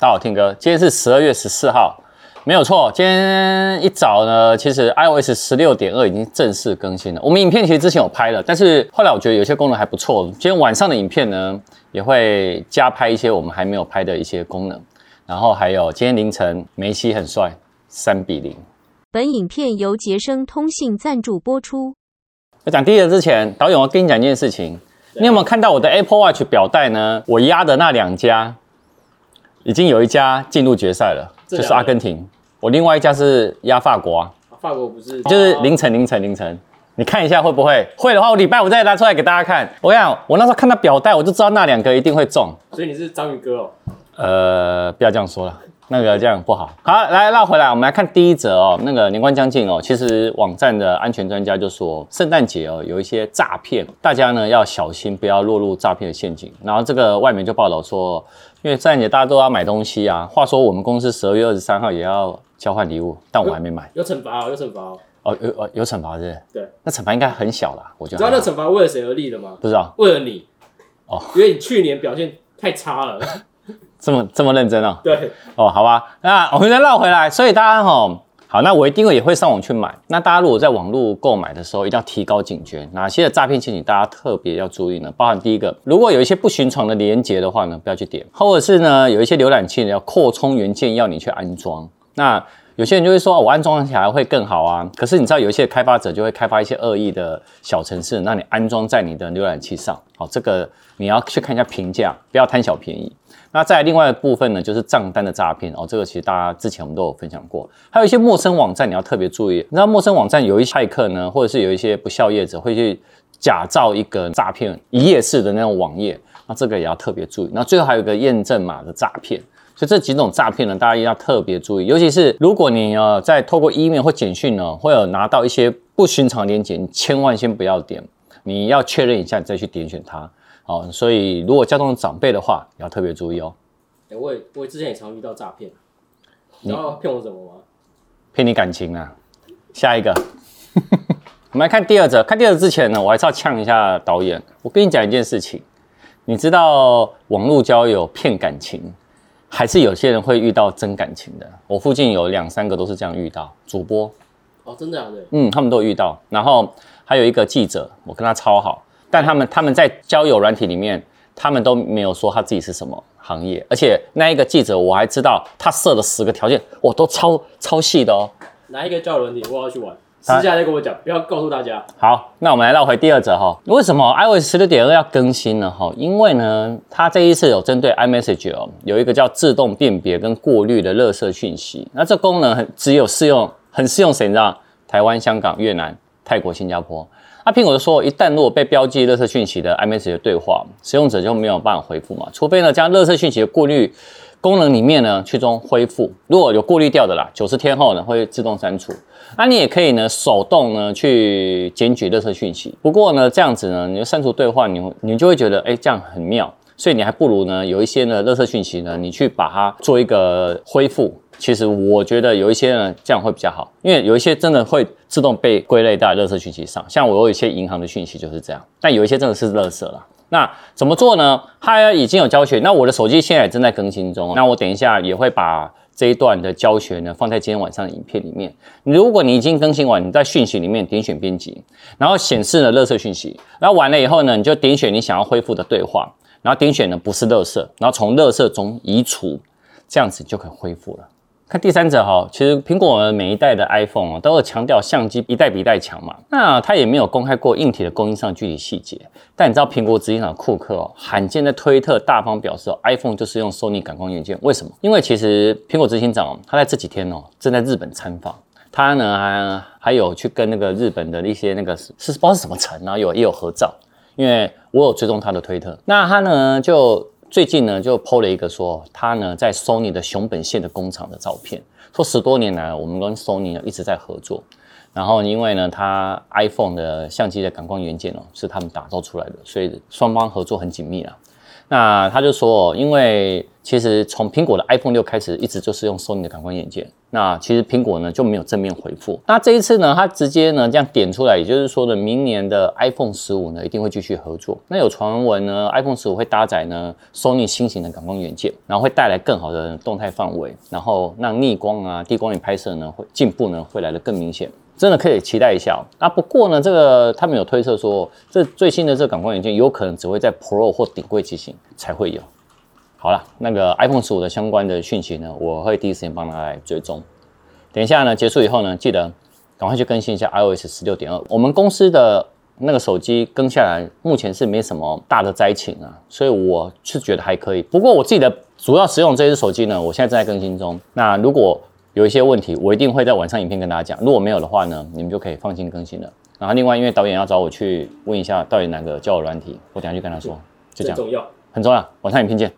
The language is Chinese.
大家好，Tim 哥，今天是十二月十四号，没有错。今天一早呢，其实 iOS 十六点二已经正式更新了。我们影片其实之前有拍了，但是后来我觉得有些功能还不错。今天晚上的影片呢，也会加拍一些我们还没有拍的一些功能。然后还有今天凌晨，梅西很帅，三比零。本影片由杰生通信赞助播出。在讲第一个之前，导演我跟你讲一件事情，你有没有看到我的 Apple Watch 表带呢？我压的那两家。已经有一家进入决赛了，就是阿根廷。我另外一家是压法国啊，法国不是，就是凌晨凌晨凌晨，你看一下会不会？会的话，我礼拜五再拿出来给大家看。我跟你讲，我那时候看到表带，我就知道那两个一定会中。所以你是章鱼哥哦？呃，不要这样说了。那个这样不好。好，来绕回来，我们来看第一则哦。那个年关将近哦，其实网站的安全专家就说，圣诞节哦有一些诈骗，大家呢要小心，不要落入诈骗的陷阱。然后这个外媒就报道说，因为圣诞节大家都要买东西啊。话说我们公司十二月二十三号也要交换礼物，但我还没买。有惩罚哦，有惩罚哦。哦，有哦有惩罚是是？对，那惩罚应该很小啦，我觉得。知道那惩罚为了谁而立的吗？不知道。为了你。哦。因为你去年表现太差了。这么这么认真哦？对哦，好吧，那我们再绕回来，所以大家哈，好，那我一定会也会上网去买。那大家如果在网络购买的时候，一定要提高警觉，哪些的诈骗陷阱大家特别要注意呢？包含第一个，如果有一些不寻常的连接的话呢，不要去点；或者是呢，有一些浏览器呢要扩充元件要你去安装。那有些人就会说，我安装起来会更好啊。可是你知道，有一些开发者就会开发一些恶意的小程式，让你安装在你的浏览器上。好，这个你要去看一下评价，不要贪小便宜。那再另外的部分呢，就是账单的诈骗哦，这个其实大家之前我们都有分享过。还有一些陌生网站，你要特别注意。你知道陌生网站有一些骇客呢，或者是有一些不肖业者会去假造一个诈骗一页式的那种网页，那这个也要特别注意。那最后还有一个验证码的诈骗。所以这几种诈骗呢，大家一定要特别注意，尤其是如果你呃在透过 email 或简讯呢，会有拿到一些不寻常的链接，你千万先不要点，你要确认一下，你再去点选它。好，所以如果家中的长辈的话，也要特别注意哦。欸、我也我之前也常遇到诈骗，你要骗我什么吗？骗你感情啊！下一个，我们来看第二则。看第二则之前呢，我还是要呛一下导演。我跟你讲一件事情，你知道网络交友骗感情？还是有些人会遇到真感情的，我附近有两三个都是这样遇到主播，哦，真的啊，对，嗯，他们都有遇到。然后还有一个记者，我跟他超好，但他们他们在交友软体里面，他们都没有说他自己是什么行业，而且那一个记者我还知道他设了十个条件，我都超超细的哦。哪一个交友软体我要去玩？私下再跟我讲，不要告诉大家。好，那我们来绕回第二则哈。为什么 iOS 十六点二要更新呢？哈，因为呢，它这一次有针对 iMessage 哦，有一个叫自动辨别跟过滤的垃圾讯息。那这功能很只有适用，很适用谁？你知道？台湾、香港、越南、泰国、新加坡。那苹果就说，一旦如果被标记垃圾讯息的 iMessage 的对话，使用者就没有办法回复嘛，除非呢将垃圾讯息的过滤功能里面呢去中恢复，如果有过滤掉的啦，九十天后呢会自动删除。那你也可以呢，手动呢去检举垃圾讯息。不过呢，这样子呢，你就删除对话，你你就会觉得，哎，这样很妙。所以你还不如呢，有一些呢，垃圾讯息呢，你去把它做一个恢复。其实我觉得有一些呢，这样会比较好，因为有一些真的会自动被归类到垃圾讯息上。像我有一些银行的讯息就是这样，但有一些真的是垃圾了。那怎么做呢？它已经有教学。那我的手机现在也正在更新中。那我等一下也会把。这一段的教学呢，放在今天晚上的影片里面。如果你已经更新完，你在讯息里面点选编辑，然后显示了垃圾讯息，然后完了以后呢，你就点选你想要恢复的对话，然后点选呢不是垃圾，然后从垃圾中移除，这样子就可以恢复了。看第三者哈，其实苹果每一代的 iPhone，都有强调相机一代比一代强嘛。那它也没有公开过硬体的供应商具体细节。但你知道苹果执行长库克哦，罕见在推特大方表示，iPhone 就是用 Sony 感光元件。为什么？因为其实苹果执行长他在这几天哦，正在日本参访，他呢还还有去跟那个日本的一些那个是不知道是什么城啊，有也有合照。因为我有追踪他的推特，那他呢就。最近呢，就 PO 了一个说他呢在 Sony 的熊本县的工厂的照片，说十多年来我们跟 Sony 呢一直在合作，然后因为呢他 iPhone 的相机的感光元件哦是他们打造出来的，所以双方合作很紧密啊。那他就说，因为其实从苹果的 iPhone 六开始一直就是用 Sony 的感光元件，那其实苹果呢就没有正面回复。那这一次呢，它直接呢这样点出来，也就是说呢，明年的 iPhone 十五呢一定会继续合作。那有传闻呢，iPhone 十五会搭载呢 Sony 新型的感光元件，然后会带来更好的动态范围，然后让逆光啊、低光影拍摄呢会进步呢会来得更明显。真的可以期待一下哦。啊，不过呢，这个他们有推测说，这最新的这个感光元件有可能只会在 Pro 或顶贵机型才会有。好了，那个 iPhone 十五的相关的讯息呢，我会第一时间帮大家来追踪。等一下呢，结束以后呢，记得赶快去更新一下 iOS 十六点二。我们公司的那个手机更下来，目前是没什么大的灾情啊，所以我是觉得还可以。不过我自己的主要使用这只手机呢，我现在正在更新中。那如果有一些问题，我一定会在晚上影片跟大家讲。如果没有的话呢，你们就可以放心更新了。然后另外，因为导演要找我去问一下到底哪个叫我软体，我等下去跟他说，就这样，重要，很重要。晚上影片见。